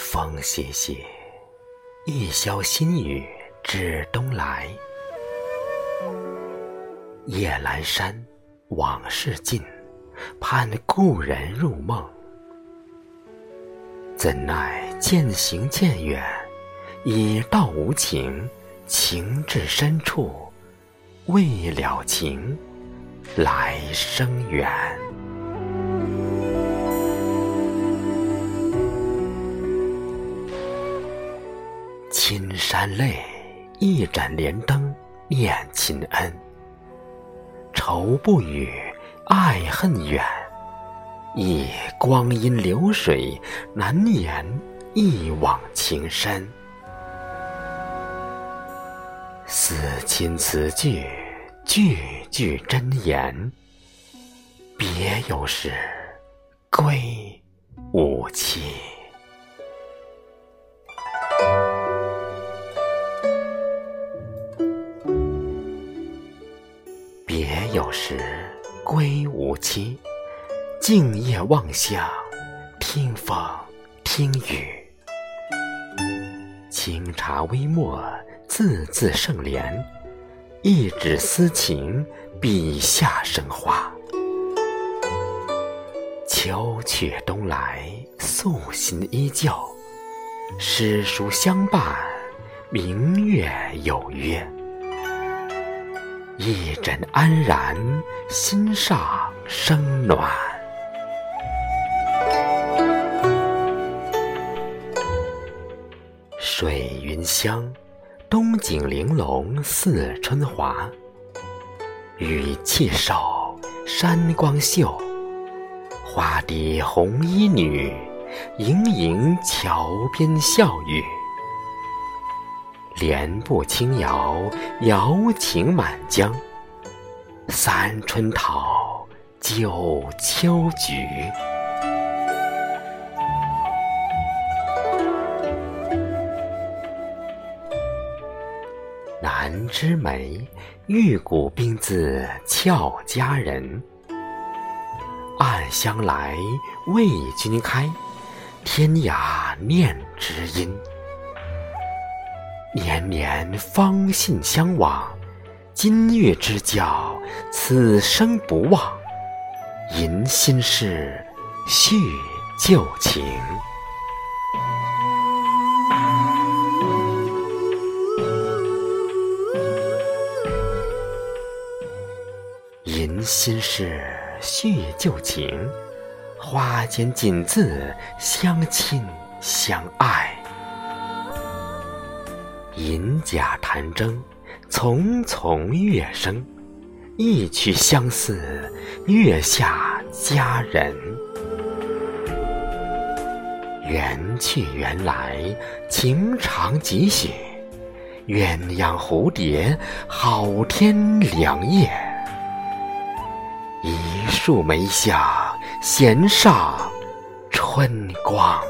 风歇歇，一宵新雨至东来。夜阑珊，往事尽，盼故人入梦。怎奈渐行渐远，已到无情。情至深处，未了情，来生缘。青山泪，一盏莲灯念亲恩。愁不语，爱恨远。忆光阴流水，难言一往情深。思亲词句，句句真言。别有时，归无期。别有时，归无期。静夜望乡，听风听雨。清茶微末，字字圣莲。一纸私情，笔下生花。秋去冬来，素心依旧。诗书相伴，明月有约。一枕安然，心上生暖。水云香，冬景玲珑似春华。雨气瘦，山光秀。花底红衣女，盈盈桥边笑语。莲步轻摇，瑶情满江。三春桃，九秋菊。南枝梅，玉骨冰字俏佳人。暗香来，为君开，天涯念知音。年年方信相往，今月之交，此生不忘。吟心事，叙旧情。吟心事，叙旧情。花间锦字，相亲相爱。银甲弹筝，丛丛乐声。一曲相思，月下佳人。缘去缘来，情长几许？鸳鸯蝴蝶，好天良夜。一树梅香，弦上春光。